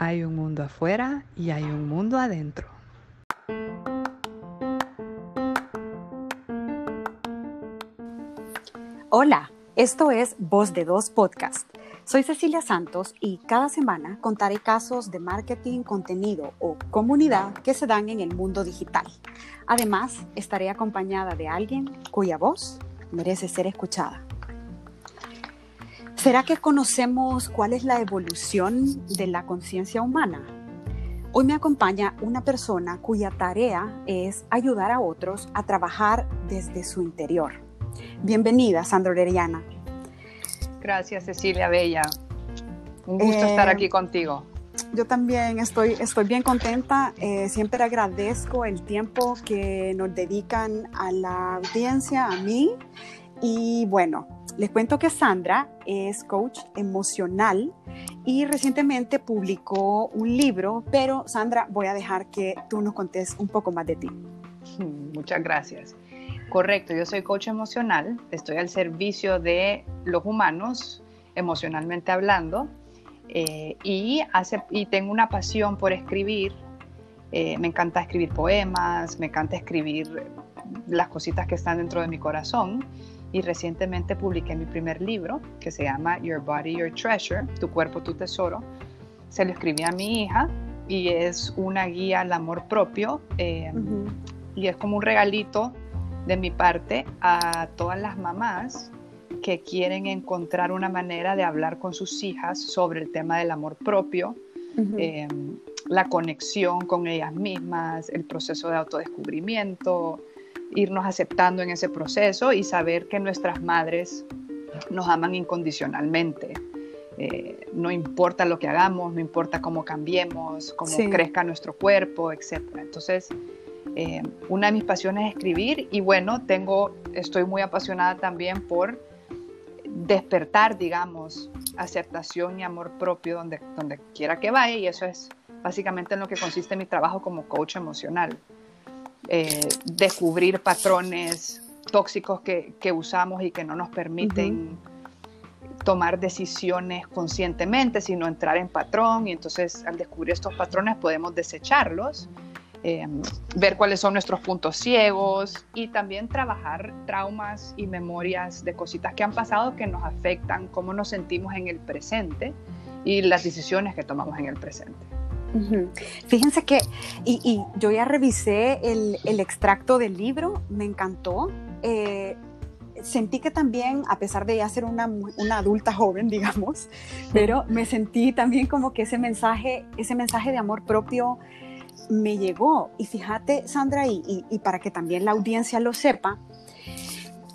Hay un mundo afuera y hay un mundo adentro. Hola, esto es Voz de Dos Podcast. Soy Cecilia Santos y cada semana contaré casos de marketing, contenido o comunidad que se dan en el mundo digital. Además, estaré acompañada de alguien cuya voz merece ser escuchada. ¿Será que conocemos cuál es la evolución de la conciencia humana? Hoy me acompaña una persona cuya tarea es ayudar a otros a trabajar desde su interior. Bienvenida, Sandra Orellana. Gracias, Cecilia Bella. Un gusto estar eh, aquí contigo. Yo también estoy, estoy bien contenta. Eh, siempre agradezco el tiempo que nos dedican a la audiencia, a mí. Y bueno, les cuento que Sandra es coach emocional y recientemente publicó un libro, pero Sandra, voy a dejar que tú nos contes un poco más de ti. Muchas gracias. Correcto, yo soy coach emocional, estoy al servicio de los humanos, emocionalmente hablando, eh, y, hace, y tengo una pasión por escribir. Eh, me encanta escribir poemas, me encanta escribir las cositas que están dentro de mi corazón. Y recientemente publiqué mi primer libro que se llama Your Body, Your Treasure, Tu cuerpo, tu tesoro. Se lo escribí a mi hija y es una guía al amor propio eh, y es como un regalito de mi parte a todas las mamás que quieren encontrar una manera de hablar con sus hijas sobre el tema del amor propio, em, la conexión con ellas mismas, el proceso de autodescubrimiento, irnos aceptando en ese proceso y saber que nuestras madres nos aman incondicionalmente. Eh, no importa lo que hagamos, no importa cómo cambiemos, cómo crezca nuestro cuerpo, etc. Entonces, eh, una de mis pasiones es escribir y bueno, tengo, estoy muy apasionada también por despertar, digamos, aceptación y amor propio donde, donde quiera que vaya y eso es básicamente en lo que consiste mi trabajo como coach emocional. Eh, descubrir patrones tóxicos que, que, usamos y que no nos permiten tomar decisiones conscientemente, sino entrar en patrón y entonces al descubrir estos patrones podemos desecharlos Em, ver cuáles son nuestros puntos ciegos y también trabajar traumas y memorias de cositas que han pasado que nos afectan, cómo nos sentimos en el presente y las decisiones que tomamos en el presente. Fíjense que, y, yo ya revisé el, extracto del libro, me encantó. Eh, sentí que también, a pesar de ya ser una, una, adulta joven, digamos, pero me sentí también como que ese mensaje, ese mensaje de amor propio me llegó. Y fíjate, Sandra, y, para que también la audiencia lo sepa,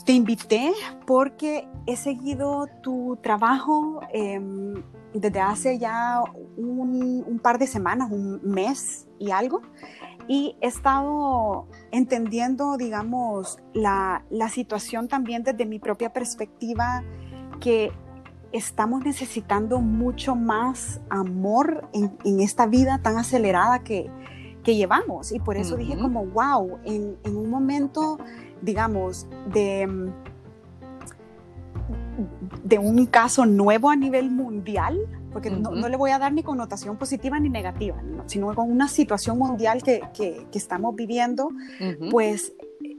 te invité porque he seguido tu trabajo em, desde hace ya un, par de semanas, un mes y algo, y he estado entendiendo, digamos, la, situación también desde mi propia perspectiva, que estamos necesitando mucho más amor en esta vida tan acelerada que, que llevamos. Y por eso dije como, wow, en, un momento, digamos, de, de un caso nuevo a nivel mundial, porque no, le voy a dar ni connotación positiva ni negativa, sino con una situación mundial que, que, estamos viviendo, pues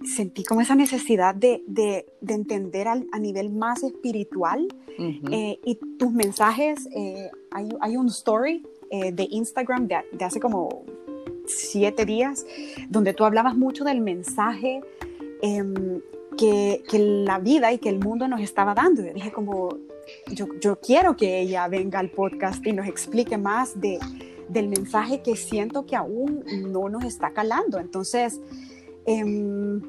sentí como esa necesidad de, de, de entender a nivel más espiritual eh, y tus mensajes, eh, hay, hay, un story eh, de Instagram de, de, hace como siete días, donde tú hablabas mucho del mensaje em, que, que, la vida y que el mundo nos estaba dando. Yo dije como, yo, yo, quiero que ella venga al podcast y nos explique más de, del mensaje que siento que aún no nos está calando. Entonces, em,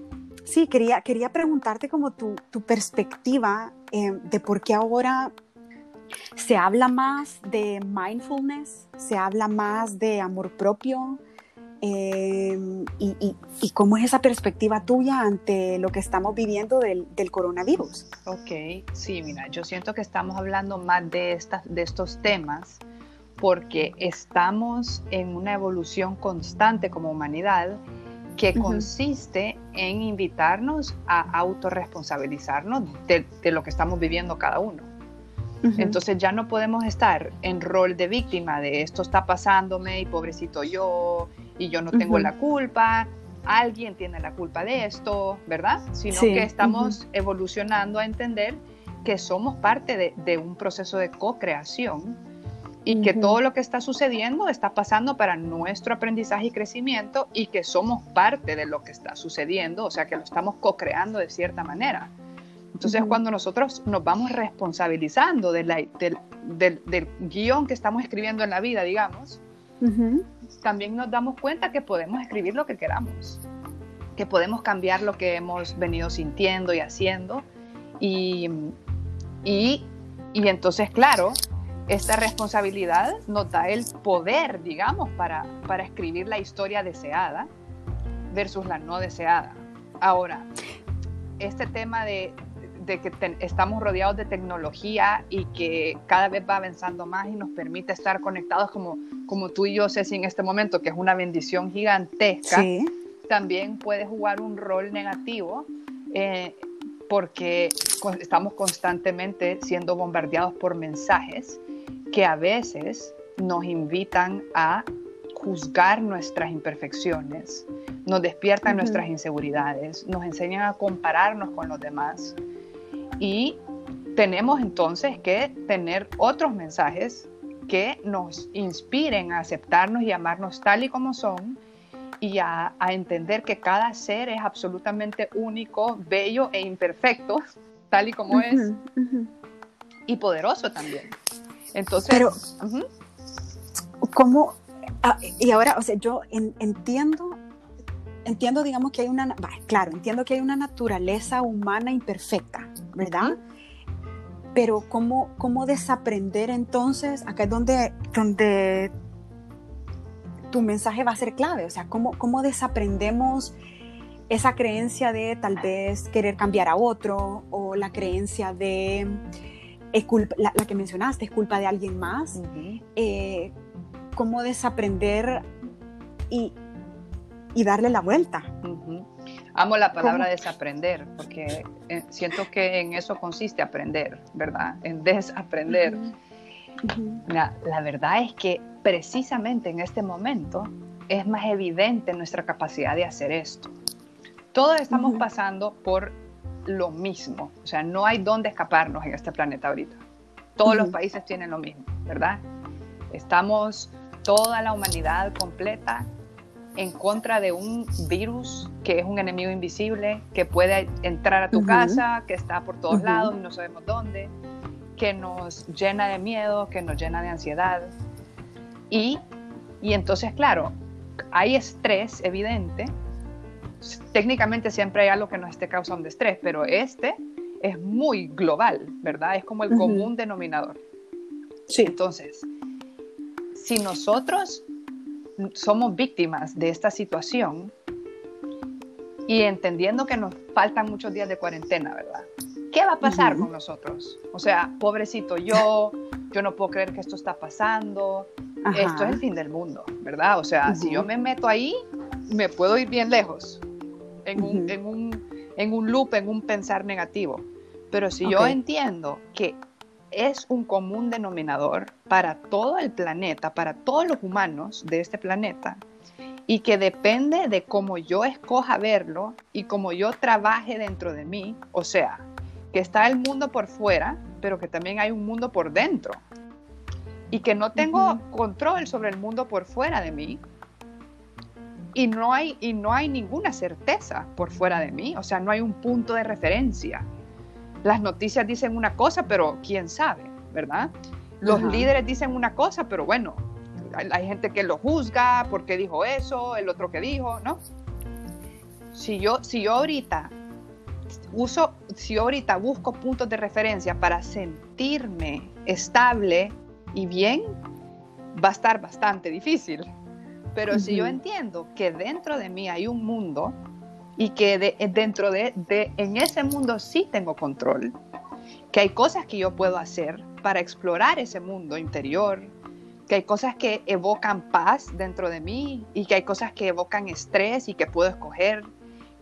sí, quería, quería preguntarte como tu, tu perspectiva em, de por qué ahora se habla más de mindfulness, se habla más de amor propio, Em, y, cómo es esa perspectiva tuya ante lo que estamos viviendo del, coronavirus. Ok, sí, mira, yo siento que estamos hablando más de, estas, de estos temas porque estamos en una evolución constante como humanidad que consiste en invitarnos a autorresponsabilizarnos de, de lo que estamos viviendo cada uno. Entonces ya no podemos estar en rol de víctima de esto está pasándome y pobrecito yo y yo no tengo la culpa, alguien tiene la culpa de esto, ¿verdad? Sino que estamos evolucionando a entender que somos parte de, un proceso de co-creación y que todo lo que está sucediendo está pasando para nuestro aprendizaje y crecimiento y que somos parte de lo que está sucediendo, o sea que lo estamos co-creando de cierta manera. Entonces, cuando nosotros nos vamos responsabilizando del, del, guion que estamos escribiendo en la vida, digamos, también nos damos cuenta que podemos escribir lo que queramos, que podemos cambiar lo que hemos venido sintiendo y haciendo. Y, y, y entonces, claro, esta responsabilidad nos da el poder, digamos, para, para escribir la historia deseada versus la no deseada. Ahora, este tema de, de que estamos rodeados de tecnología y que cada vez va avanzando más y nos permite estar conectados como, como tú y yo, Ceci, en este momento, que es una bendición gigantesca, también puede jugar un rol negativo eh, porque estamos constantemente siendo bombardeados por mensajes que a veces nos invitan a juzgar nuestras imperfecciones, nos despiertan nuestras inseguridades, nos enseñan a compararnos con los demás y tenemos entonces que tener otros mensajes que nos inspiren a aceptarnos y amarnos tal y como son y a, entender que cada ser es absolutamente único, bello e imperfecto, tal y como es, y poderoso también. Entonces, pero, ¿cómo? Ah, y ahora, o sea, yo entiendo, entiendo, digamos, que hay una, claro, entiendo que hay una naturaleza humana imperfecta, ¿verdad? Pero ¿cómo, cómo desaprender entonces? Acá es donde, donde tu mensaje va a ser clave, o sea, ¿cómo, cómo desaprendemos esa creencia de tal vez querer cambiar a otro o la creencia de la, que mencionaste, es culpa de alguien más. Eh, cómo desaprender y, y, darle la vuelta. Amo la palabra desaprender, porque eh, siento que en eso consiste aprender, ¿verdad? En desaprender. la, verdad es que precisamente en este momento es más evidente nuestra capacidad de hacer esto. Todos estamos pasando por lo mismo, o sea, no hay dónde escaparnos en este planeta ahorita. Todos los países tienen lo mismo, ¿verdad? Estamos toda la humanidad completa en contra de un virus que es un enemigo invisible, que puede entrar a tu casa, que está por todos lados y no sabemos dónde, que nos llena de miedo, que nos llena de ansiedad. Y, y entonces, claro, hay estrés evidente. Técnicamente siempre hay algo que nos esté causando estrés, pero este es muy global, ¿verdad? Es como el común denominador. Sí. Entonces, si nosotros somos víctimas de esta situación y entendiendo que nos faltan muchos días de cuarentena, ¿verdad? ¿Qué va a pasar con nosotros? O sea, pobrecito yo, yo no puedo creer que esto está pasando, esto es el fin del mundo, ¿verdad? O sea, si yo me meto ahí, me puedo ir bien lejos en, un, en, un, en un, loop, en un pensar negativo. Pero si yo entiendo que es un común denominador para todo el planeta, para todos los humanos de este planeta, y que depende de cómo yo escoja verlo y cómo yo trabaje dentro de mí, o sea, que está el mundo por fuera, pero que también hay un mundo por dentro, y que no tengo control sobre el mundo por fuera de mí, y no hay y no hay ninguna certeza por fuera de mí, o sea, no hay un punto de referencia las noticias dicen una cosa, pero quién sabe, ¿verdad? Los líderes dicen una cosa, pero bueno, hay, gente que lo juzga porque dijo eso, el otro que dijo, ¿no? Si yo, si yo ahorita uso, si yo ahorita busco puntos de referencia para sentirme estable y bien, va a estar bastante difícil. Pero si yo entiendo que dentro de mí hay un mundo y que dentro de, en ese mundo sí tengo control, que hay cosas que yo puedo hacer para explorar ese mundo interior, que hay cosas que evocan paz dentro de mí y que hay cosas que evocan estrés y que puedo escoger,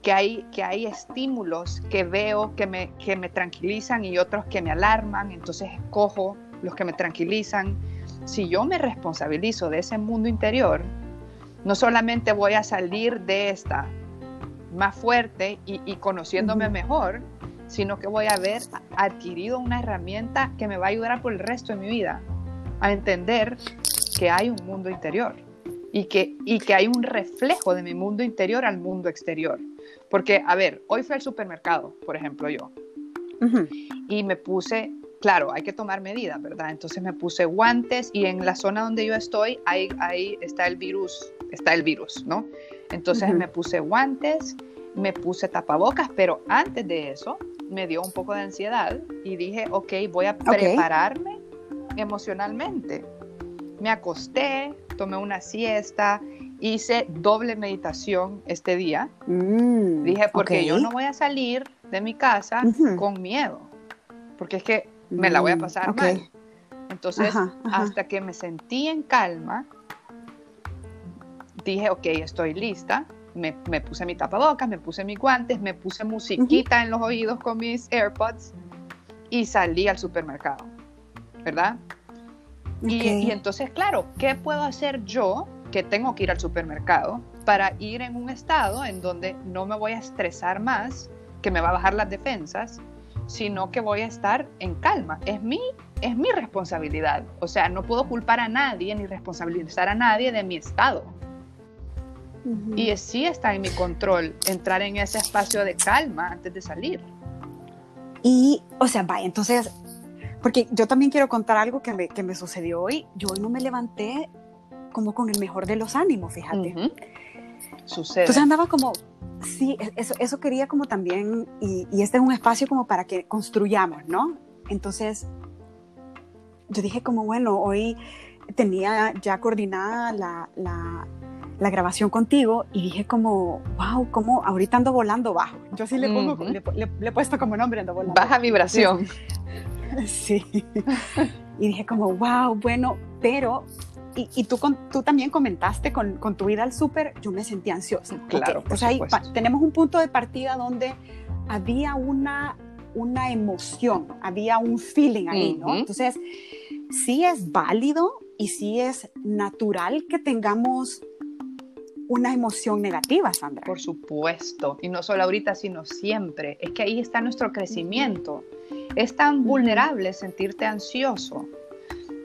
que hay, que hay estímulos que veo que me, que me tranquilizan y otros que me alarman, entonces escojo los que me tranquilizan. Si yo me responsabilizo de ese mundo interior, no solamente voy a salir de esta más fuerte y, conociéndome mejor, sino que voy a haber adquirido una herramienta que me va a ayudar por el resto de mi vida a entender que hay un mundo interior y que, y que hay un reflejo de mi mundo interior al mundo exterior. Porque, a ver, hoy fui al supermercado, por ejemplo, yo, y me puse, claro, hay que tomar medidas, ¿verdad? Entonces me puse guantes y en la zona donde yo estoy, ahí, ahí está el virus, está el virus, ¿no? Entonces me puse guantes, me puse tapabocas, pero antes de eso me dio un poco de ansiedad y dije, ok, voy a prepararme emocionalmente. Me acosté, tomé una siesta, hice doble meditación este día. Mm, Dije, porque yo no voy a salir de mi casa con miedo, porque es que me la voy a mm, pasar mal. Entonces, hasta que me sentí en calma, dije, ok, estoy lista. Me, puse mi tapabocas, me puse mis guantes, me puse musiquita en los oídos con mis AirPods y salí al supermercado, ¿verdad? y, entonces, claro, ¿qué puedo hacer yo que tengo que ir al supermercado para ir en un estado en donde no me voy a estresar más, que me va a bajar las defensas, sino que voy a estar en calma. Es mi, es mi responsabilidad. O sea, no puedo culpar a nadie ni responsabilizar a nadie de mi estado. Y sí está en mi control entrar en ese espacio de calma antes de salir. Y, o sea, vaya, entonces, porque yo también quiero contar algo que me, que me sucedió hoy. Yo hoy no me levanté como con el mejor de los ánimos, fíjate. Sucede. Entonces andaba como, sí, e-, eso, eso quería como también, y, este es un espacio como para que construyamos, ¿no? Entonces, yo dije como, bueno, hoy tenía ya coordinada la, la, la grabación contigo y dije como, wow, como ahorita ando volando bajo. Yo sí le pongo, le, he puesto como nombre ando volando. Baja vibración. sí. y dije como, wow, bueno, pero y, tú, tú también comentaste con, con tu vida al súper, yo me sentí ansiosa. Claro. o sea, tenemos un punto de partida donde había una, una emoción, había un feeling ahí, ¿no? Entonces, sí es válido y sí es natural que tengamos una emoción negativa, Sandra. Por supuesto, y no solo ahorita, sino siempre. Es que ahí está nuestro crecimiento. Es tan vulnerable sentirte ansioso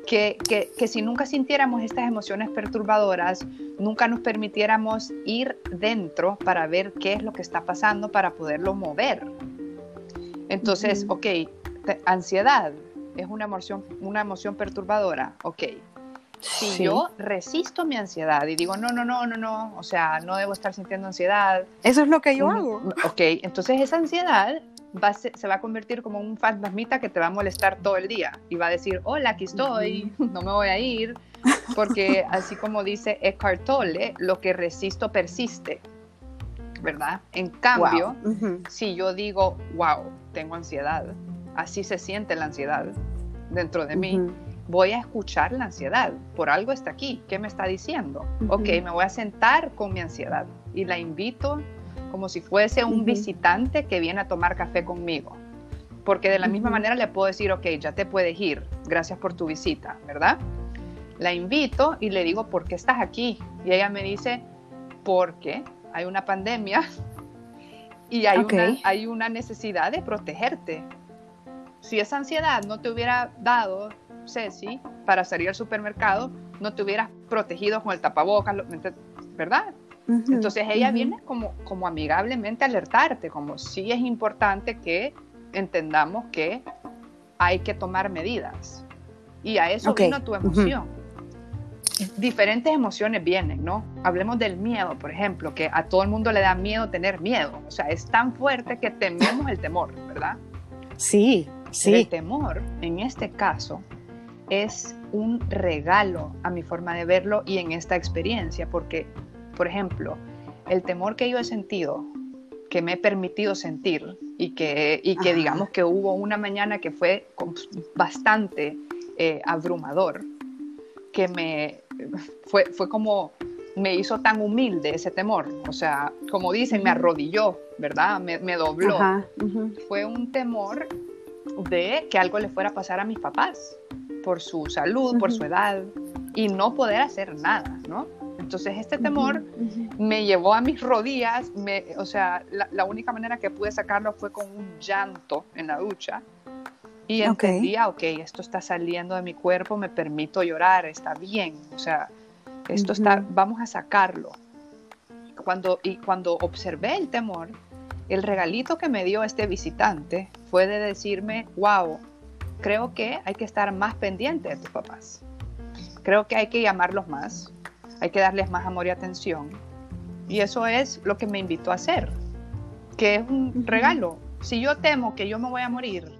que, si nunca sintiéramos estas emociones perturbadoras, nunca nos permitiéramos ir dentro para ver qué es lo que está pasando, para poderlo mover. Entonces, ok, ansiedad es una emoción, una emoción perturbadora, ok. Si yo resisto mi ansiedad y digo, no, no, no, no, no, o sea, no debo estar sintiendo ansiedad. Eso es lo que yo hago. Ok, entonces esa ansiedad se, va a convertir como un fantasmita que te va a molestar todo el día y va a decir, hola, aquí estoy, no me voy a ir, porque así como dice Eckhart Tolle, lo que resisto persiste, ¿verdad? En cambio, si yo digo, wow, tengo ansiedad, así se siente la ansiedad dentro de mí, voy a escuchar la ansiedad, por algo está aquí, ¿qué me está diciendo? Ok, me voy a sentar con mi ansiedad y la invito como si fuese un visitante que viene a tomar café conmigo. Porque de la misma manera le puedo decir, ok, ya te puedes ir, gracias por tu visita, ¿verdad? La invito y le digo, ¿por qué estás aquí? Y ella me dice, porque hay una pandemia y hay, una, hay una necesidad de protegerte. Si esa ansiedad no te hubiera dado, Ceci, para salir al supermercado, no te hubieras protegido con el tapabocas, ¿verdad? Entonces ella viene como, como amigablemente a alertarte, como si es importante que entendamos que hay que tomar medidas. Y a eso vino tu emoción. Diferentes emociones vienen, ¿no? Hablemos del miedo, por ejemplo, que a todo el mundo le da miedo tener miedo. O sea, es tan fuerte que tememos el temor, ¿verdad? Sí, sí. el temor, en este caso, es un regalo a mi forma de verlo y en esta experiencia, porque por ejemplo, el temor que yo he sentido, que me he permitido sentir y que, y que digamos que hubo una mañana que fue bastante eh, abrumador, que me fue, fue como me hizo tan humilde ese temor, o sea, como dicen, me arrodilló ¿verdad? Me, dobló. Fue un temor de que algo le fuera a pasar a mis papás por su salud, por su edad y no poder hacer nada, ¿no? Entonces este temor me llevó a mis rodillas, me, o sea, la, única manera que pude sacarlo fue con un llanto en la ducha y entendía, ok, esto está saliendo de mi cuerpo, me permito llorar, está bien, o sea, esto está, vamos a sacarlo. Cuando, y cuando observé el temor, el regalito que me dio este visitante fue de decirme, wow, creo que hay que estar más pendiente de tus papás. Creo que hay que llamarlos más, hay que darles más amor y atención. Y eso es lo que me invitó a hacer, que es un regalo. Si yo temo que yo me voy a morir,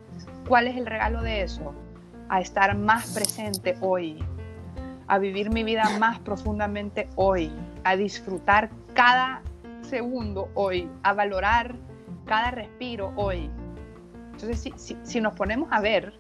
¿cuál es el regalo de eso? A estar más presente hoy, a vivir mi vida más profundamente hoy, a disfrutar cada segundo hoy, a valorar cada respiro hoy. Entonces, si, nos ponemos a ver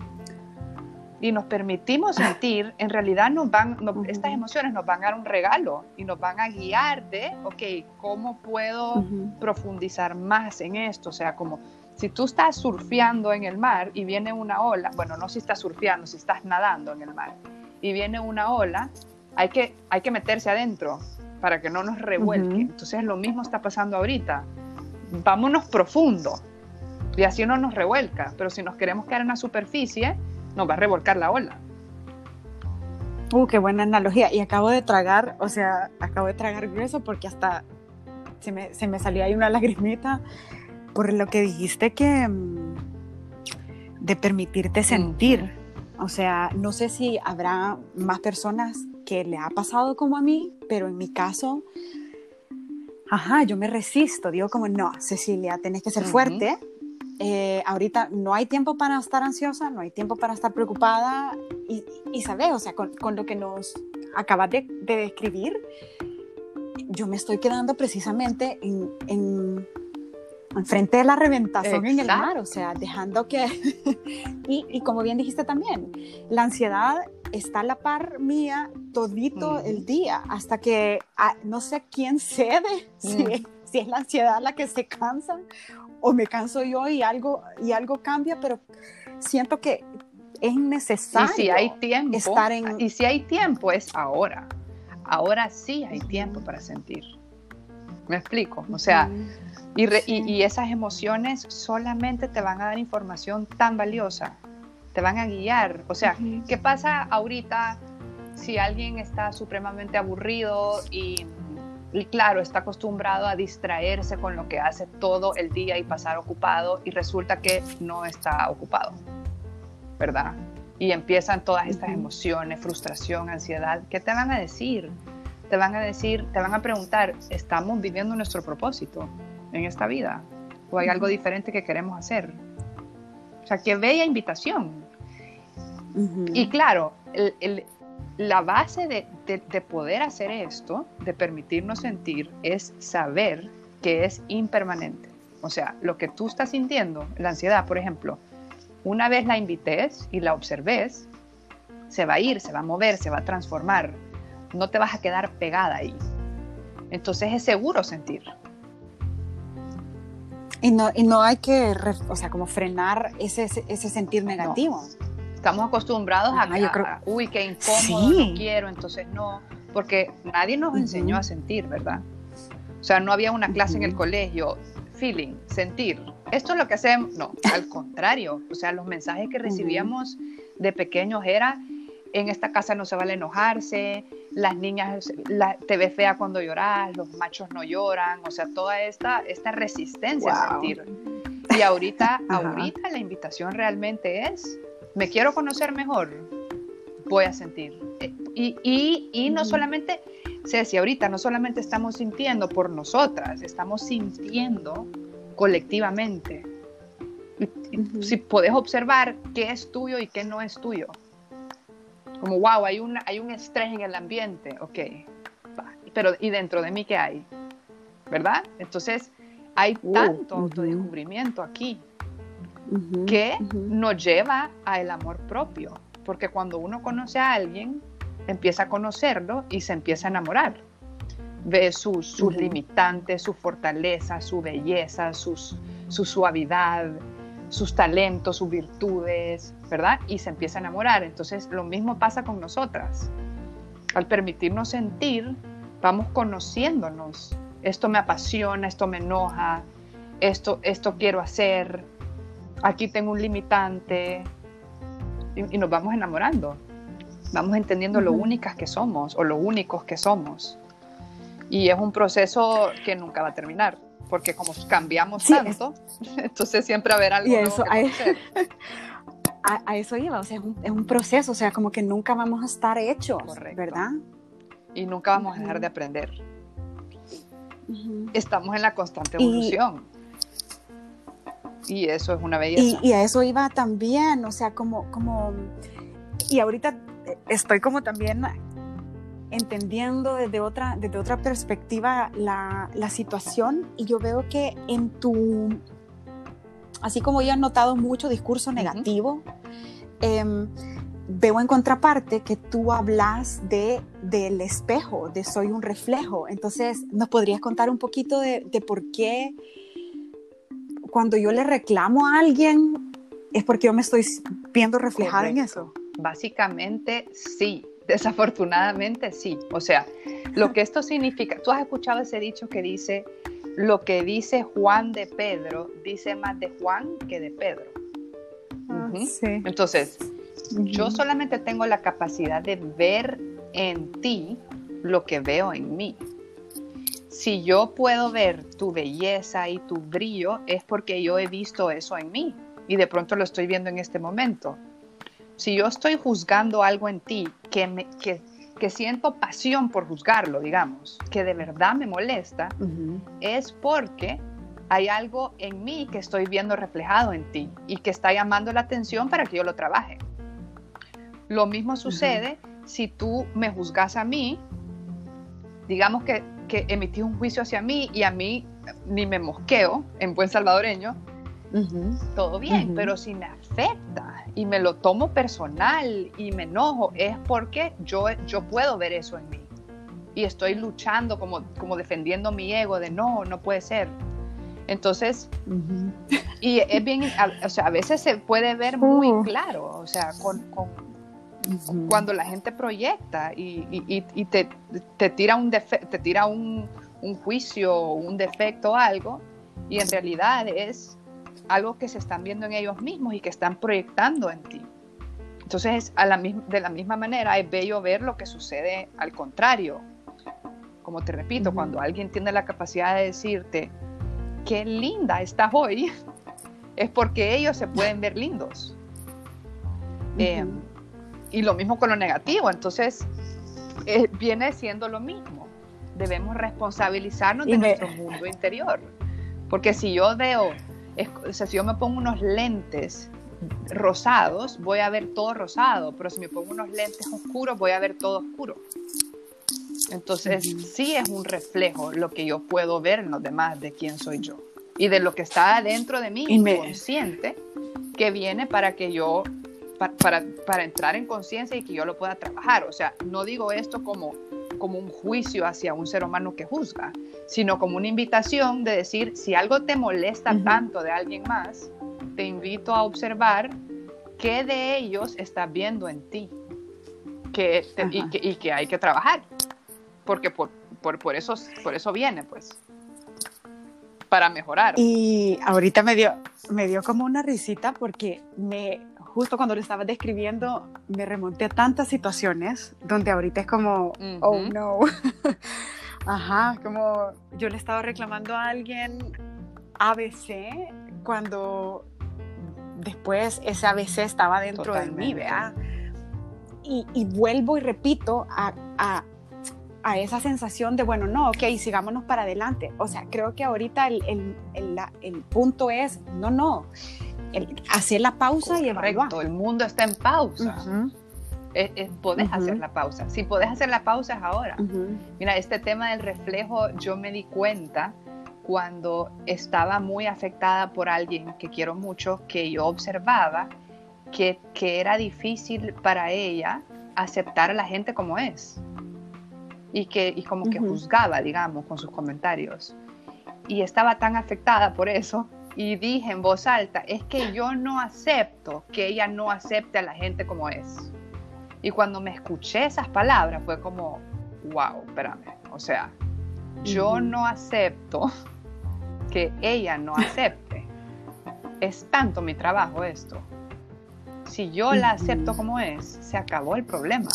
y nos permitimos sentir, en realidad nos van, estas emociones nos van a dar un regalo y nos van a guiar de, ok, ¿cómo puedo profundizar más en esto? O sea, como si tú estás surfeando en el mar y viene una ola, bueno, no si estás surfeando, si estás nadando en el mar y viene una ola, hay que, hay que meterse adentro para que no nos revuelque. Entonces lo mismo está pasando ahorita. Vámonos profundo y así no nos revuelca, pero si nos queremos quedar en la superficie, nos va a revolcar la ola. Uh, qué buena analogía. Y acabo de tragar, o sea, acabo de tragar grueso porque hasta se me, se me salió ahí una lagrimita por lo que dijiste que mm, de permitirte sentir. O sea, no sé si habrá más personas que le ha pasado como a mí, pero en mi caso, ajá, yo me resisto, digo como, no, Cecilia, tenés que ser fuerte. Eh, ahorita no hay tiempo para estar ansiosa, no hay tiempo para estar preocupada y, y sabes, o sea, con, con, lo que nos acabas de, de, describir, yo me estoy quedando precisamente en, en enfrente de la reventación en el mar, o sea, dejando que... y, y, como bien dijiste también, la ansiedad está a la par mía todito el día, hasta que ah, no sé quién cede, si, si, es la ansiedad la que se cansa o me canso yo y algo, y algo cambia, pero siento que es necesario y si hay tiempo, estar en... Y si hay tiempo es ahora. Ahora sí hay tiempo para sentir. ¿Me explico? O sea, y, esas emociones solamente te van a dar información tan valiosa, te van a guiar. O sea, ¿qué pasa ahorita si alguien está supremamente aburrido y, y, claro, está acostumbrado a distraerse con lo que hace todo el día y pasar ocupado y resulta que no está ocupado, ¿verdad? Y empiezan todas estas emociones, frustración, ansiedad. ¿Qué te van a decir? Te van a decir, te van a preguntar, ¿estamos viviendo nuestro propósito? en esta vida? ¿O hay algo diferente que queremos hacer? O sea, qué bella invitación. Y claro, la base de, poder hacer esto, de permitirnos sentir, es saber que es impermanente. O sea, lo que tú estás sintiendo, la ansiedad, por ejemplo, una vez la invites y la observes, se va a ir, se va a mover, se va a transformar. No te vas a quedar pegada ahí. Entonces es seguro sentir. Y no, y no hay que, o sea, como frenar ese, ese sentir negativo. Estamos acostumbrados a, que, uy, qué incómodo, no quiero, entonces no, porque nadie nos enseñó a sentir, ¿verdad? O sea, no había una clase en el colegio, feeling, sentir. Esto es lo que hacemos, no, al contrario, o sea, los mensajes que recibíamos de pequeños era, en esta casa no se vale enojarse, las niñas te ve fea cuando lloras, los machos no lloran, o sea, toda esta, esta resistencia a sentir. Y ahorita, ahorita la invitación realmente es, me quiero conocer mejor, voy a sentir. Y, y, y no solamente, Ceci, ahorita no solamente estamos sintiendo por nosotras, estamos sintiendo colectivamente. Si puedes observar qué es tuyo y qué no es tuyo como, wow, hay, un hay un estrés en el ambiente, ok, pero ¿y dentro de mí qué hay? ¿Verdad? Entonces, hay uh, tanto autodescubrimiento aquí que nos lleva al amor propio, porque cuando uno conoce a alguien, empieza a conocerlo y se empieza a enamorar. ve sus, sus limitantes, su fortaleza, su belleza, sus, su suavidad, sus talentos, sus virtudes, ¿verdad? Y se empieza a enamorar. Entonces lo mismo pasa con nosotras. Al permitirnos sentir, vamos conociéndonos. Esto me apasiona, esto me enoja, esto, esto quiero hacer, aquí tengo un limitante, y, nos vamos enamorando. Vamos entendiendo lo únicas que somos o lo únicos que somos. Y es un proceso que nunca va a terminar, porque como cambiamos tanto, entonces siempre va a haber algo nuevo que a, hacer. A, eso lleva, o sea, es un, proceso, o sea, como que nunca vamos a estar hechos, ¿verdad? Y nunca vamos a dejar de aprender. Estamos en la constante evolución. Y, eso es una belleza. Y, y, a eso iba también, o sea, como, como, y ahorita estoy como también entendiendo desde otra, desde otra perspectiva la, la situación y yo veo que en tu, así como yo he notado mucho discurso negativo, em, veo en contraparte que tú hablas de, del espejo, de soy un reflejo. Entonces, ¿nos podrías contar un poquito de, de por qué cuando yo le reclamo a alguien es porque yo me estoy viendo reflejada en eso? Básicamente, sí. Desafortunadamente sí. O sea, lo que esto significa, tú has escuchado ese dicho que dice, lo que dice Juan de Pedro, dice más de Juan que de Pedro. Ah, sí. Entonces, yo solamente tengo la capacidad de ver en ti lo que veo en mí. Si yo puedo ver tu belleza y tu brillo, es porque yo he visto eso en mí y de pronto lo estoy viendo en este momento. Si yo estoy juzgando algo en ti que, me, que, siento pasión por juzgarlo, digamos, que de verdad me molesta, es porque hay algo en mí que estoy viendo reflejado en ti y que está llamando la atención para que yo lo trabaje. Lo mismo sucede si tú me juzgas a mí, digamos que, que emití un juicio hacia mí y a mí ni me mosqueo en buen salvadoreño, todo bien, pero si me afecta y me lo tomo personal y me enojo, es porque yo, yo puedo ver eso en mí. Y estoy luchando como, como defendiendo mi ego de no, no puede ser. Entonces, y es bien, o sea, a veces se puede ver muy claro, o sea, con, cuando la gente proyecta y, y, te, te, tira, un, te tira un, un juicio, un defecto, algo, y en realidad es algo que se están viendo en ellos mismos y que están proyectando en ti. Entonces, a la, de la misma manera, es bello ver lo que sucede al contrario. Como te repito, cuando alguien tiene la capacidad de decirte, qué linda estás hoy, es porque ellos se pueden ver lindos. Em, y lo mismo con lo negativo. Entonces, eh, viene siendo lo mismo. Debemos responsabilizarnos de nuestro mundo interior. Porque si yo veo o sea, si yo me pongo unos lentes rosados, voy a ver todo rosado, pero si me pongo unos lentes oscuros, voy a ver todo oscuro. Entonces, sí es un reflejo lo que yo puedo ver en los demás de quién soy yo y de lo que está dentro de mí, inconsciente, que viene para que yo, para, para entrar en conciencia y que yo lo pueda trabajar. O sea, no digo esto como como un juicio hacia un ser humano que juzga, sino como una invitación de decir, si algo te molesta tanto de alguien más, te invito a observar qué de ellos estás viendo en ti que y, que, hay que trabajar, porque por, por, por, eso, por eso viene, pues, para mejorar. Y ahorita me dio, me dio como una risita porque me justo cuando lo estaba describiendo, me remonté a tantas situaciones donde ahorita es como, oh no. Ajá, como yo le estaba reclamando a alguien ABC cuando después ese ABC estaba dentro de mí, ¿verdad? Y, y, vuelvo y repito a, a, a, esa sensación de, bueno, no, ok, sigámonos para adelante. O sea, creo que ahorita el, el, el, el punto es, no, no, hacer la pausa y evaluar. el mundo está en pausa. podés hacer la pausa. Si podés hacer la pausa es ahora. Mira, este tema del reflejo, yo me di cuenta cuando estaba muy afectada por alguien que quiero mucho, que yo observaba que, que era difícil para ella aceptar a la gente como es. y que y como que juzgaba, digamos, con sus comentarios. Y estaba tan afectada por eso y dije en voz alta, es que yo no acepto que ella no acepte a la gente como es. Y cuando me escuché esas palabras fue como, wow, espérame, o sea, yo no acepto que ella no acepte. Es tanto mi trabajo esto. Si yo la acepto como es, se acabó el problema.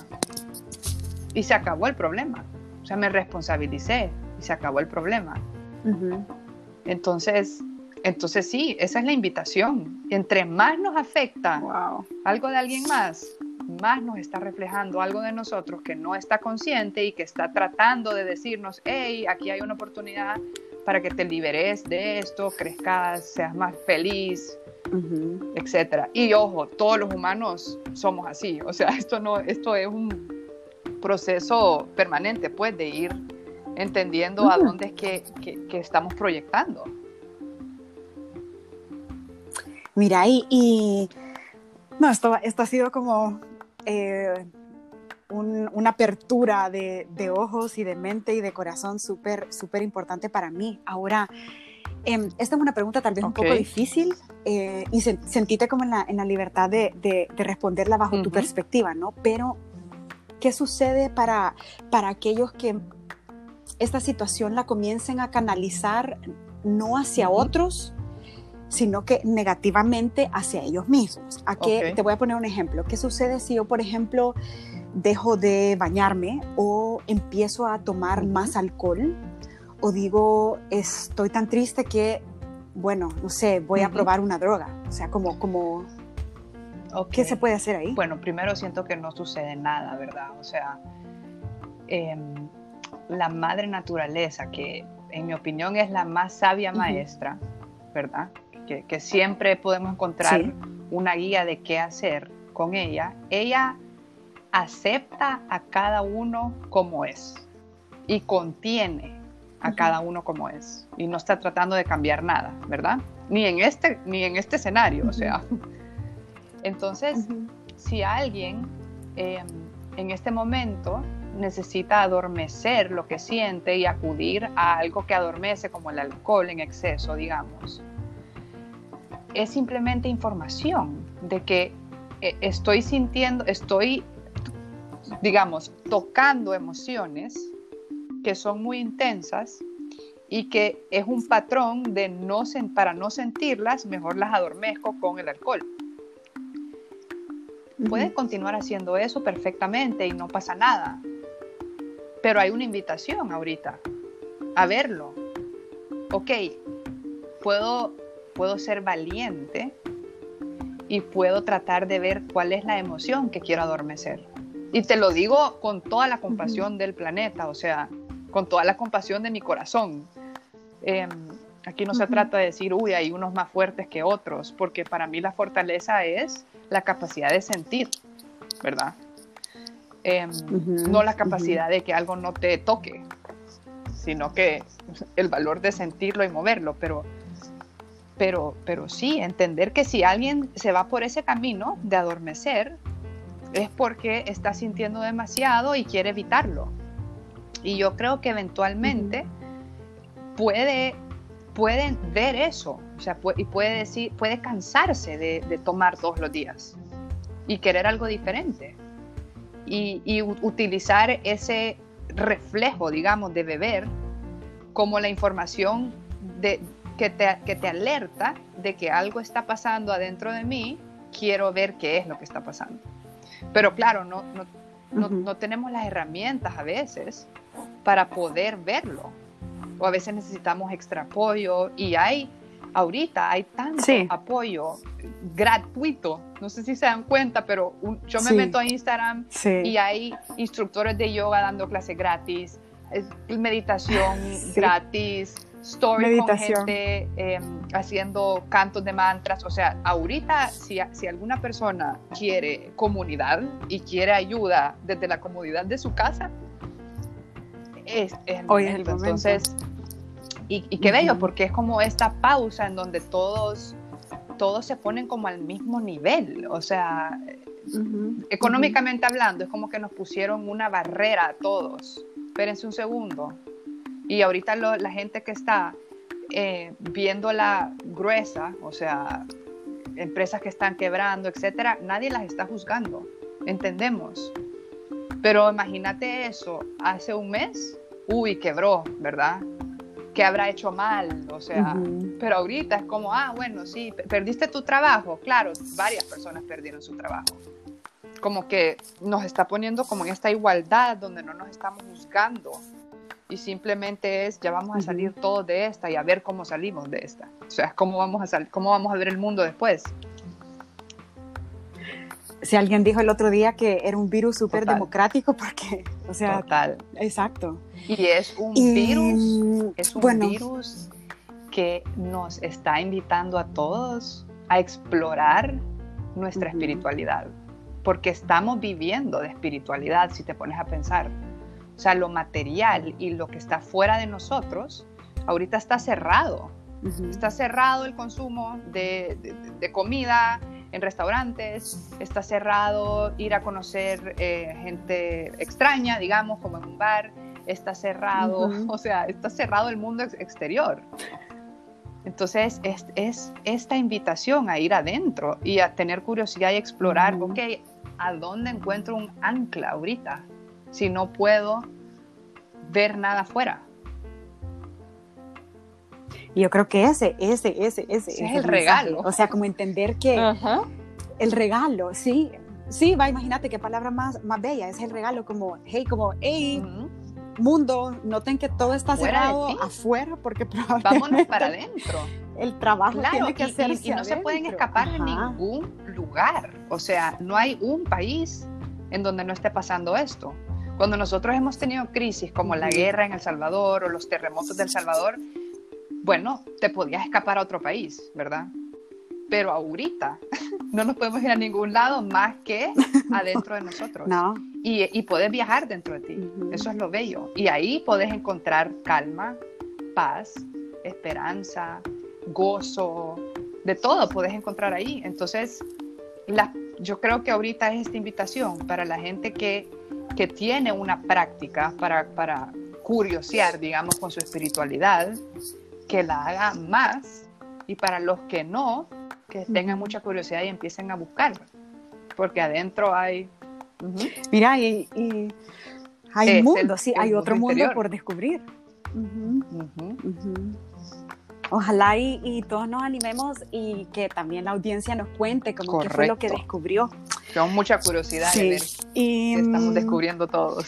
Y se acabó el problema. O sea, me responsabilicé y se acabó el problema. Entonces, entonces sí, esa es la invitación. Entre más nos afecta algo de alguien más, más nos está reflejando algo de nosotros que no está consciente y que está tratando de decirnos, hey, aquí hay una oportunidad para que te liberes de esto, crezcas, seas más feliz, etcétera. Y ojo, todos los humanos somos así, o sea, esto no, esto es un proceso permanente, pues, de ir entendiendo a dónde es que, estamos proyectando. Mira, y, y no, esto, esto ha sido como eh, una apertura de, ojos y de mente y de corazón súper, súper importante para mí. Ahora, em, esta es una pregunta tal vez un poco difícil eh, y se, sentíte como en la, en la libertad de, de, responderla bajo tu perspectiva, ¿no? Pero, ¿qué sucede para, para aquellos que esta situación la comiencen a canalizar no hacia otros, sino que negativamente hacia ellos mismos. ¿A qué? Te voy a poner un ejemplo. ¿Qué sucede si yo, por ejemplo, dejo de bañarme o empiezo a tomar más alcohol? O digo, estoy tan triste que, bueno, no sé, voy a probar una droga. O sea, como, como, ¿qué se puede hacer ahí? Bueno, primero siento que no sucede nada, ¿verdad? O sea, em, la madre naturaleza, que en mi opinión es la más sabia maestra, ¿verdad? Que, siempre podemos encontrar una guía de qué hacer con ella, ella acepta a cada uno como es y contiene a cada uno como es y no está tratando de cambiar nada, ¿verdad? Ni en este, ni en este escenario, o sea. Entonces, si alguien em, en este momento necesita adormecer lo que siente y acudir a algo que adormece como el alcohol en exceso, digamos, es simplemente información de que eh, estoy sintiendo, estoy, digamos, tocando emociones que son muy intensas y que es un patrón de no para no sentirlas, mejor las adormezco con el alcohol. Puedes continuar haciendo eso perfectamente y no pasa nada. Pero hay una invitación ahorita a verlo. Ok, puedo puedo ser valiente y puedo tratar de ver cuál es la emoción que quiero adormecer. Y te lo digo con toda la compasión del planeta, o sea, con toda la compasión de mi corazón. Em, aquí no se trata de decir, uy, hay unos más fuertes que otros, porque para mí la fortaleza es la capacidad de sentir, ¿verdad? Em, no la capacidad de que algo no te toque, sino que el valor de sentirlo y moverlo, pero pero, pero sí, entender que si alguien se va por ese camino de adormecer, es porque está sintiendo demasiado y quiere evitarlo. Y yo creo que eventualmente puede, pueden ver eso, o sea, y puede, decir, puede cansarse de, tomar todos los días y querer algo diferente. Y, y utilizar ese reflejo, digamos, de beber como la información de, que te, que te alerta de que algo está pasando adentro de mí, quiero ver qué es lo que está pasando. Pero claro, no, no, no, tenemos las herramientas a veces para poder verlo. O a veces necesitamos extra apoyo y hay, ahorita hay tanto apoyo gratuito. No sé si se dan cuenta, pero yo me meto a Instagram y hay instructores de yoga dando clases gratis, meditación gratis story con gente em, haciendo cantos de mantras. O sea, ahorita si, si alguna persona quiere comunidad y quiere ayuda desde la comodidad de su casa, es, el, Hoy momento. Entonces, y, y qué bello, porque es como esta pausa en donde todos, todos se ponen como al mismo nivel. O sea, económicamente hablando, es como que nos pusieron una barrera a todos espérense un segundo. Y ahorita la gente que está eh, viendo la gruesa, o sea, empresas que están quebrando, etcétera, nadie las está juzgando, entendemos. Pero imagínate eso, hace un mes, uy, quebró, ¿verdad? ¿Qué habrá hecho mal? O sea, pero ahorita es como, ah, bueno, sí, perdiste tu trabajo. Claro, varias personas perdieron su trabajo. Como que nos está poniendo como en esta igualdad donde no nos estamos juzgando y simplemente es ya vamos a salir todos de esta y a ver cómo salimos de esta. O sea, cómo vamos a salir, cómo vamos a ver el mundo después. Si alguien dijo el otro día que era un virus súper democrático porque, o sea, Total. exacto. Y es un virus, es un virus que nos está invitando a todos a explorar nuestra espiritualidad, porque estamos viviendo de espiritualidad si te pones a pensar. O sea, lo material y lo que está fuera de nosotros, ahorita está cerrado. Está cerrado el consumo de, comida en restaurantes, está cerrado ir a conocer eh, gente extraña, digamos, como en un bar, está cerrado, o sea, está cerrado el mundo exterior. Entonces, es, es, esta invitación a ir adentro y a tener curiosidad y explorar, ok, ¿a dónde encuentro un ancla ahorita? Si no puedo ver nada afuera? Yo creo que ese, ese, ese, ese, es el, regalo. O sea, como entender que el regalo, sí, sí, va, imagínate qué palabra más, más bella, es el regalo, como, hey, como, hey, mundo, noten que todo está cerrado afuera, porque probablemente Vámonos para adentro. El trabajo tiene que ser y, no se pueden escapar de ningún lugar. O sea, no hay un país en donde no esté pasando esto. Cuando nosotros hemos tenido crisis como la guerra en El Salvador o los terremotos del Salvador, bueno, te podías escapar a otro país, ¿verdad? Pero ahorita no nos podemos ir a ningún lado más que adentro de nosotros. No. Y, y puedes viajar dentro de ti. Eso es lo bello. Y ahí puedes encontrar calma, paz, esperanza, gozo, de todo puedes encontrar ahí. Entonces, yo creo que ahorita es esta invitación para la gente que que tiene una práctica para, para curiosear, digamos, con su espiritualidad, que la haga más y para los que no, que tengan mucha curiosidad y empiecen a buscar, porque adentro hay... Mira, y, hay un mundo, sí, hay otro mundo por descubrir. Ojalá y, todos nos animemos y que también la audiencia nos cuente como qué fue lo que descubrió. Tengo mucha curiosidad ver y, estamos mm, descubriendo todos.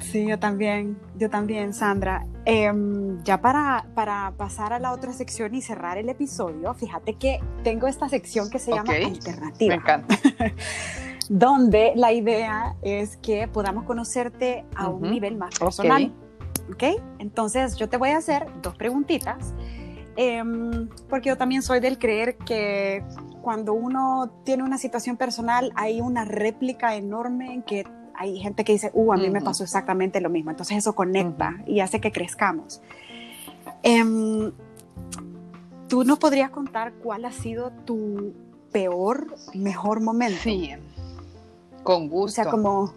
Sí, yo también, yo también, Sandra. Em, ya para, para pasar a la otra sección y cerrar el episodio, fíjate que tengo esta sección que se llama Alternativa. Me encanta. donde la idea es que podamos conocerte a un nivel más personal. ¿Ok? Entonces yo te voy a hacer dos preguntitas, em, porque yo también soy del creer que cuando uno tiene una situación personal hay una réplica enorme en que hay gente que dice, uh, a mí me pasó exactamente lo mismo. Entonces eso conecta y hace que crezcamos. Em, ¿Tú nos podrías contar cuál ha sido tu peor, mejor momento? Sí, con gusto. O sea, como,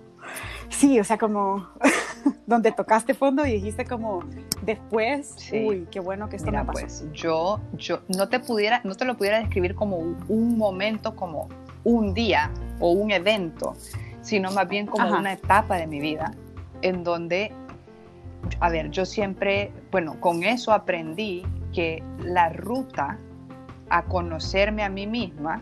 sí, o sea, como donde tocaste fondo y dijiste como después, uy, qué bueno que esto me pasó. Pues yo, yo no te pudiera, no te lo pudiera describir como un, momento, como un día o un evento, sino más bien como una etapa de mi vida en donde, a ver, yo siempre, bueno, con eso aprendí que la ruta a conocerme a mí misma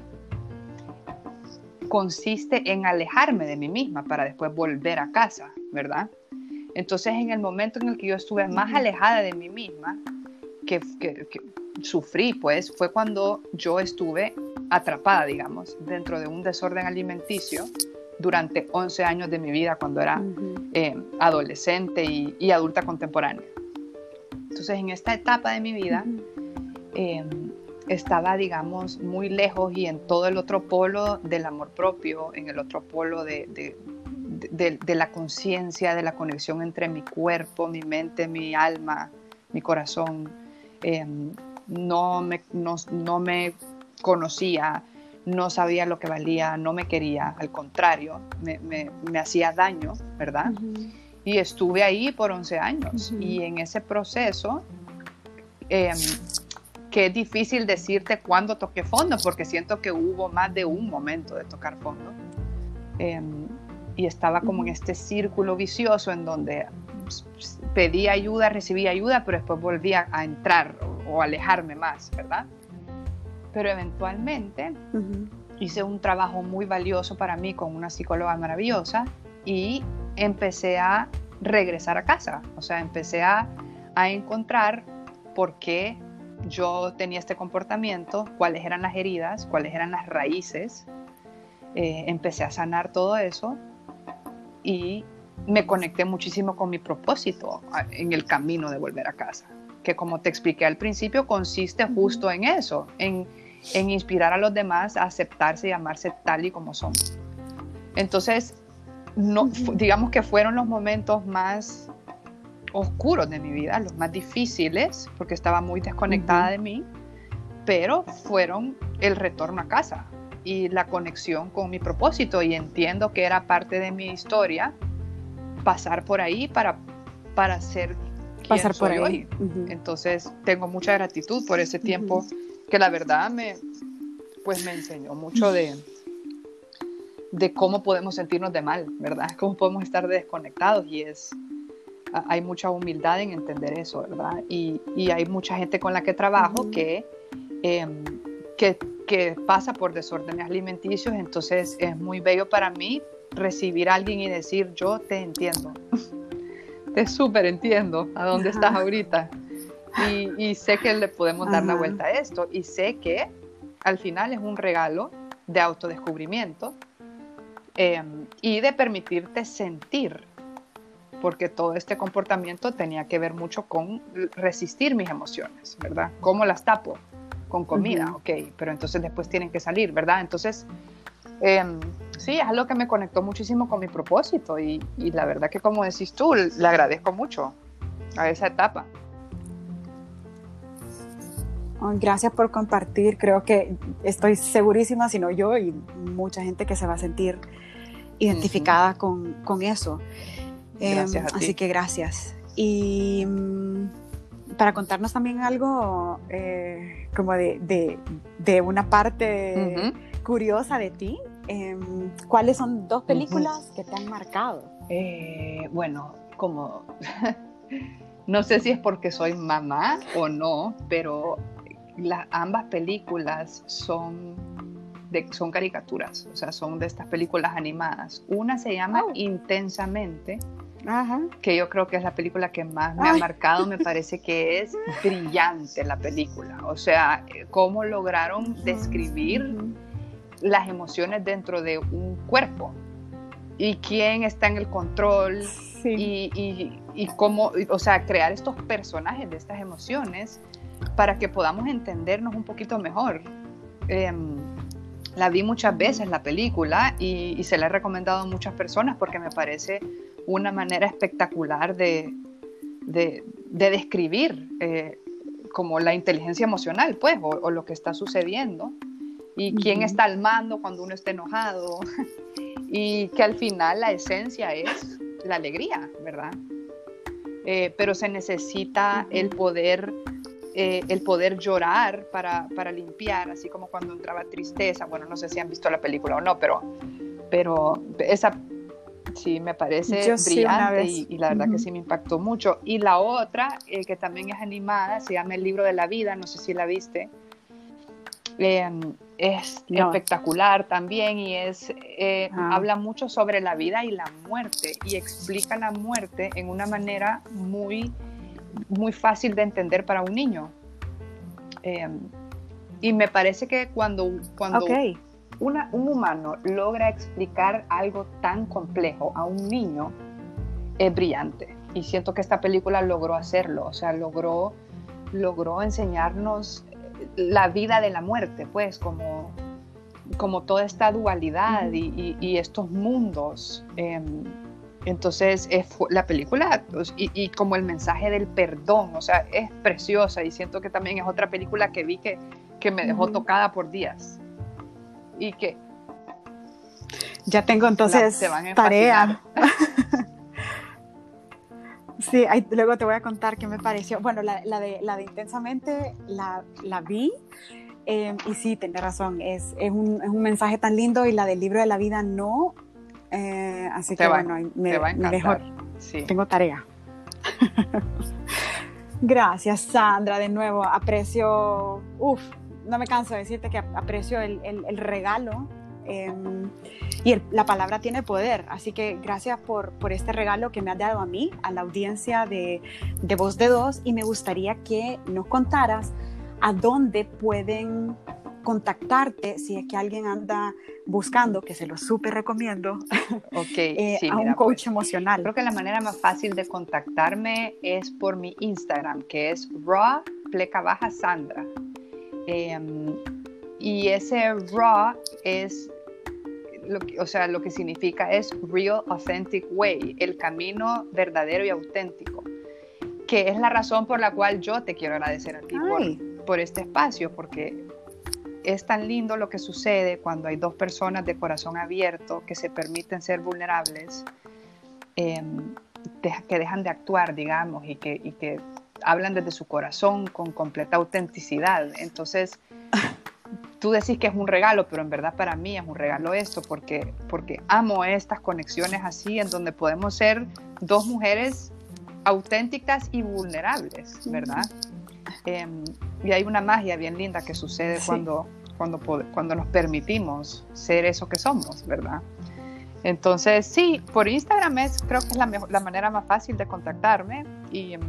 consiste en alejarme de mí misma para después volver a casa, ¿verdad? Entonces, en el momento en el que yo estuve más alejada de mí misma, que, sufrí, pues, fue cuando yo estuve atrapada, digamos, dentro de un desorden alimenticio durante 11 años de mi vida cuando era eh, adolescente y, adulta contemporánea. Entonces, en esta etapa de mi vida, em, estaba, digamos, muy lejos y en todo el otro polo del amor propio, en el otro polo de, de, la conciencia, de la conexión entre mi cuerpo, mi mente, mi alma, mi corazón. Em, no, me, no, me conocía, no sabía lo que valía, no me quería, al contrario, me, hacía daño, ¿verdad? y estuve ahí por 11 años. Y en ese proceso, em, que es difícil decirte cuándo toqué fondo, porque siento que hubo más de un momento de tocar fondo. Em, y estaba como en este círculo vicioso en donde pedía ayuda, recibía ayuda, pero después volvía a entrar o, alejarme más, ¿verdad? Pero eventualmente hice un trabajo muy valioso para mí con una psicóloga maravillosa y empecé a regresar a casa, o sea, empecé a, a encontrar por qué yo tenía este comportamiento, cuáles eran las heridas, cuáles eran las raíces. Eh, empecé a sanar todo eso y me conecté muchísimo con mi propósito en el camino de volver a casa, que como te expliqué al principio, consiste justo en eso, en, en inspirar a los demás a aceptarse y amarse tal y como son. Entonces, no, digamos que fueron los momentos más oscuros de mi vida, los más difíciles, porque estaba muy desconectada de mí, pero fueron el retorno a casa y la conexión con mi propósito y entiendo que era parte de mi historia pasar por ahí para, para ser pasar por ahí. Hoy. Entonces tengo mucha gratitud por ese tiempo que la verdad me, pues me enseñó mucho de, de cómo podemos sentirnos de mal, ¿verdad? Cómo podemos estar desconectados y es, hay mucha humildad en entender eso, ¿verdad? Y, y hay mucha gente con la que trabajo que, em, que, que, pasa por desórdenes alimenticios, entonces es muy bello para mí recibir a alguien y decir, yo te entiendo, te súper entiendo a dónde estás ahorita. Y, y, sé que le podemos dar la vuelta a esto y sé que al final es un regalo de autodescubrimiento em, y de permitirte sentir porque todo este comportamiento tenía que ver mucho con resistir mis emociones, ¿verdad? ¿Cómo las tapo? Con comida, ok, pero entonces después tienen que salir, ¿verdad? Entonces, em, sí, es algo que me conectó muchísimo con mi propósito y, y la verdad que como decís tú, le agradezco mucho a esa etapa. Gracias por compartir. Creo que estoy segurísima, si no yo y mucha gente que se va a sentir identificada con, con, eso. Em, Así que gracias. Y mm, para contarnos también algo eh, como de, de, de, una parte curiosa de ti, em, ¿cuáles son dos películas que te han marcado? Eh, bueno, como no sé si es porque soy mamá o no, pero las, ambas películas son de, son caricaturas, o sea, son de estas películas animadas. Una se llama oh. Intensamente, que yo creo que es la película que más me ha marcado, me parece que es brillante la película, o sea, cómo lograron describir las emociones dentro de un cuerpo y quién está en el control y, y, y, cómo, o sea, crear estos personajes de estas emociones para que podamos entendernos un poquito mejor. Em, la vi muchas veces la película y, se la he recomendado a muchas personas porque me parece una manera espectacular de, de, describir eh, como la inteligencia emocional, pues, o, lo que está sucediendo y quién está al mando cuando uno está enojado y que al final la esencia es la alegría, ¿verdad? Eh, pero se necesita el poder eh, el poder llorar para, para, limpiar, así como cuando entraba tristeza. Bueno, no sé si han visto la película o no, pero, pero esa sí me parece brillante y, la verdad que sí me impactó mucho. Y la otra, eh, que también es animada, se llama El libro de la vida, no sé si la viste. Em, es espectacular también y es eh, ah. habla mucho sobre la vida y la muerte y explica la muerte en una manera muy muy fácil de entender para un niño. Em, y me parece que cuando, cuando una, un humano logra explicar algo tan complejo a un niño, es brillante. Y siento que esta película logró hacerlo, o sea, logró, logró enseñarnos la vida de la muerte, pues, como, como toda esta dualidad y, estos mundos. Em, entonces, la película pues, y, como el mensaje del perdón, o sea, es preciosa y siento que también es otra película que vi que, que me dejó tocada por días. Y que... Ya tengo entonces tarea. Sí, luego te voy a contar qué me pareció. Bueno, la, de, la de Intensamente la, la vi em, y sí, tenés razón, es, es, un, es, un, mensaje tan lindo y la del libro de la vida no. Eh, así que bueno, me, va a mejor. Sí. Tengo tarea. Gracias, Sandra, de nuevo. Aprecio, uff, no me canso de decirte que aprecio el, el, regalo. Em, y la palabra tiene poder, así que gracias por, por, este regalo que me has dado a mí, a la audiencia de, de Voz de Dos, y me gustaría que nos contaras a dónde pueden contactarte si es que alguien anda buscando, que se lo súper recomiendo, okay, eh, a un coach pues, emocional. Creo que la manera más fácil de contactarme es por mi Instagram, que es raw pleca baja sandra. Em, y ese raw es lo que, o sea, lo que significa es Real Authentic Way, el camino verdadero y auténtico, que es la razón por la cual yo te quiero agradecer a ti por, por, este espacio, porque es tan lindo lo que sucede cuando hay dos personas de corazón abierto que se permiten ser vulnerables, em, que dejan de actuar, digamos, y que, y que hablan desde su corazón con completa autenticidad. Entonces, tú decís que es un regalo, pero en verdad para mí es un regalo esto, porque, porque amo estas conexiones así, en donde podemos ser dos mujeres auténticas y vulnerables, ¿verdad? Em, y hay una magia bien linda que sucede cuando, cuando, cuando nos permitimos ser eso que somos, ¿verdad? Entonces, sí, por Instagram es, creo que es la, la manera más fácil de contactarme y, em,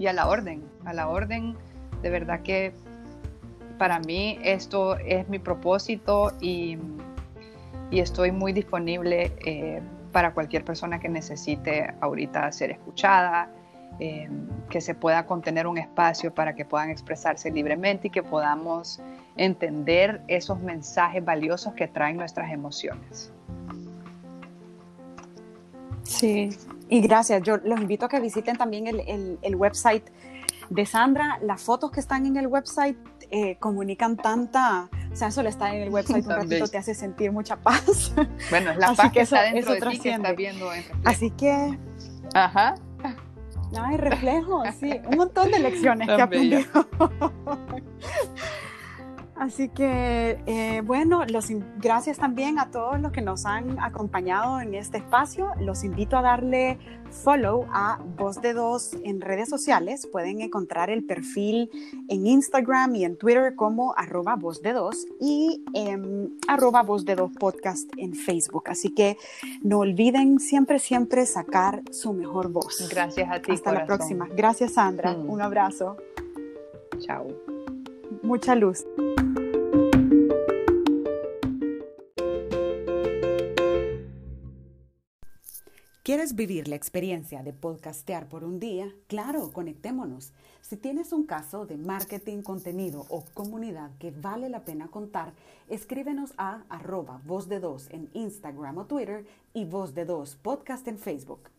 y a la orden, a la orden, de verdad que para mí esto es mi propósito y, estoy muy disponible eh, para cualquier persona que necesite ahorita ser escuchada, eh, que se pueda contener un espacio para que puedan expresarse libremente y que podamos entender esos mensajes valiosos que traen nuestras emociones. Sí, y gracias. Yo los invito a que visiten también el, el website de Sandra. Las fotos que están en el website eh, comunican tanta, o sea, eso le está en el website un ratito, te hace sentir mucha paz. Bueno, es la paz que, está dentro de ti que está viendo Así que... Ajá. Ay, reflejo, sí, un montón de lecciones que aprendido. Así que, eh, bueno, los, gracias también a todos los que nos han acompañado en este espacio. Los invito a darle follow a Voz de Dos en redes sociales. Pueden encontrar el perfil en Instagram y en Twitter como arroba Voz de Dos y arroba Voz de Dos podcast en Facebook. Así que no olviden siempre, siempre sacar su mejor voz. Gracias a ti. Hasta la próxima. Gracias, Sandra. Mm. Un abrazo. Chao. Mucha luz. ¿Quieres vivir la experiencia de podcastear por un día? Claro, conectémonos. Si tienes un caso de marketing, contenido o comunidad que vale la pena contar, escríbenos a arroba voz de dos en Instagram o Twitter y voz de dos podcast en Facebook.